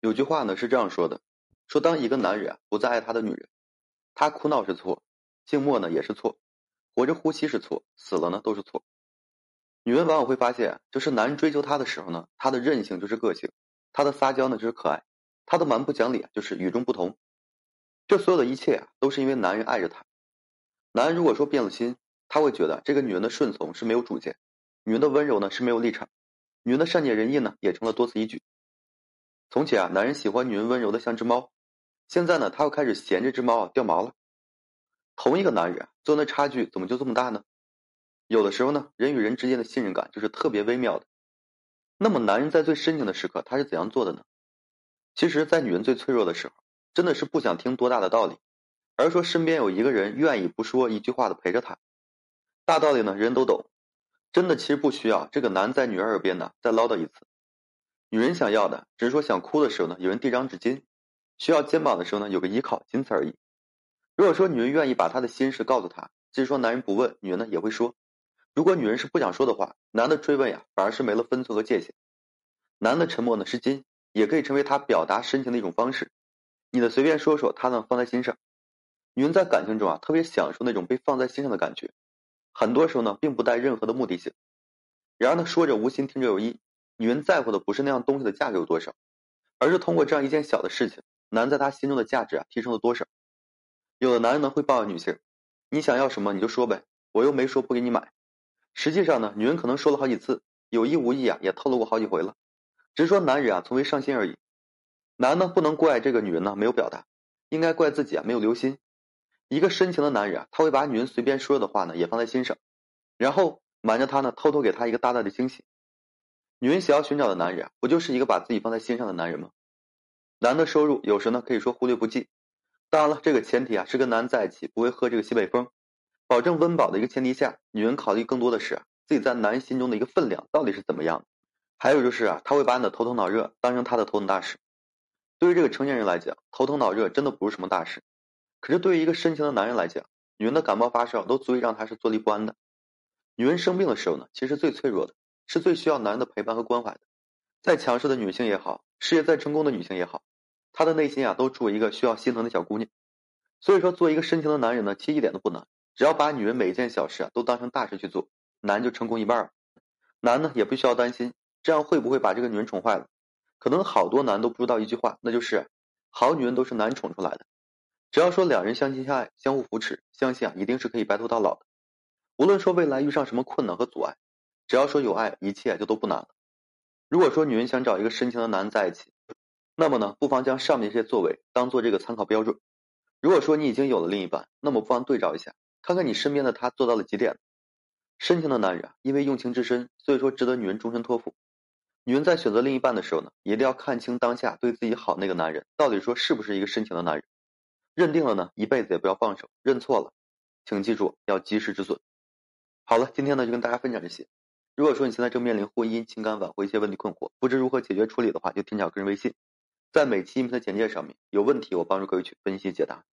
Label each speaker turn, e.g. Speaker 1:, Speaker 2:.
Speaker 1: 有句话呢是这样说的：说当一个男人啊不再爱他的女人，他哭闹是错，静默呢也是错，活着呼吸是错，死了呢都是错。女人往往会发现，就是男人追求她的时候呢，她的任性就是个性，她的撒娇呢就是可爱，她的蛮不讲理就是与众不同。这所有的一切啊，都是因为男人爱着她。男人如果说变了心，他会觉得这个女人的顺从是没有主见，女人的温柔呢是没有立场，女人的善解人意呢也成了多此一举。从前啊，男人喜欢女人温柔的像只猫，现在呢，他又开始嫌这只猫啊掉毛了。同一个男人，做的差距怎么就这么大呢？有的时候呢，人与人之间的信任感就是特别微妙的。那么，男人在最深情的时刻，他是怎样做的呢？其实，在女人最脆弱的时候，真的是不想听多大的道理，而说身边有一个人愿意不说一句话的陪着她。大道理呢，人都懂，真的其实不需要这个男在女人耳边呢再唠叨一次。女人想要的，只是说想哭的时候呢，有人递张纸巾；需要肩膀的时候呢，有个依靠，仅此而已。如果说女人愿意把她的心事告诉他，即使说男人不问，女人呢也会说。如果女人是不想说的话，男的追问呀，反而是没了分寸和界限。男的沉默呢是金，也可以成为他表达深情的一种方式。你的随便说说，他呢放在心上。女人在感情中啊，特别享受那种被放在心上的感觉，很多时候呢，并不带任何的目的性。然而呢，说者无心，听者有意。女人在乎的不是那样东西的价格有多少，而是通过这样一件小的事情，男在她心中的价值啊提升了多少。有的男人呢会抱怨女性：“你想要什么你就说呗，我又没说不给你买。”实际上呢，女人可能说了好几次，有意无意啊也透露过好几回了，只是说男人啊从未上心而已。男呢不能怪这个女人呢没有表达，应该怪自己啊没有留心。一个深情的男人啊，他会把女人随便说的话呢也放在心上，然后瞒着她呢偷偷给她一个大大的惊喜。女人想要寻找的男人，不就是一个把自己放在心上的男人吗？男的收入有时呢可以说忽略不计，当然了，这个前提啊是跟男人在一起不会喝这个西北风，保证温饱的一个前提下，女人考虑更多的是自己在男人心中的一个分量到底是怎么样。还有就是啊，他会把你的头疼脑热当成他的头等大事。对于这个成年人来讲，头疼脑热真的不是什么大事，可是对于一个深情的男人来讲，女人的感冒发烧都足以让他是坐立不安的。女人生病的时候呢，其实最脆弱的。是最需要男人的陪伴和关怀的。再强势的女性也好，事业再成功的女性也好，她的内心啊都住一个需要心疼的小姑娘。所以说，做一个深情的男人呢，其实一点都不难，只要把女人每一件小事啊都当成大事去做，男就成功一半了。男呢也不需要担心，这样会不会把这个女人宠坏了？可能好多男都不知道一句话，那就是好女人都是男宠出来的。只要说两人相亲相爱，相互扶持，相信啊一定是可以白头到老的。无论说未来遇上什么困难和阻碍。只要说有爱，一切就都不难了。如果说女人想找一个深情的男人在一起，那么呢，不妨将上面这些作为当做这个参考标准。如果说你已经有了另一半，那么不妨对照一下，看看你身边的他做到了几点。深情的男人啊，因为用情至深，所以说值得女人终身托付。女人在选择另一半的时候呢，一定要看清当下对自己好那个男人到底说是不是一个深情的男人。认定了呢，一辈子也不要放手；认错了，请记住要及时止损。好了，今天呢就跟大家分享这些。如果说你现在正面临婚姻、情感挽回一些问题困惑，不知如何解决处理的话，就添加个人微信，在每期音频的简介上面有问题，我帮助各位去分析解答。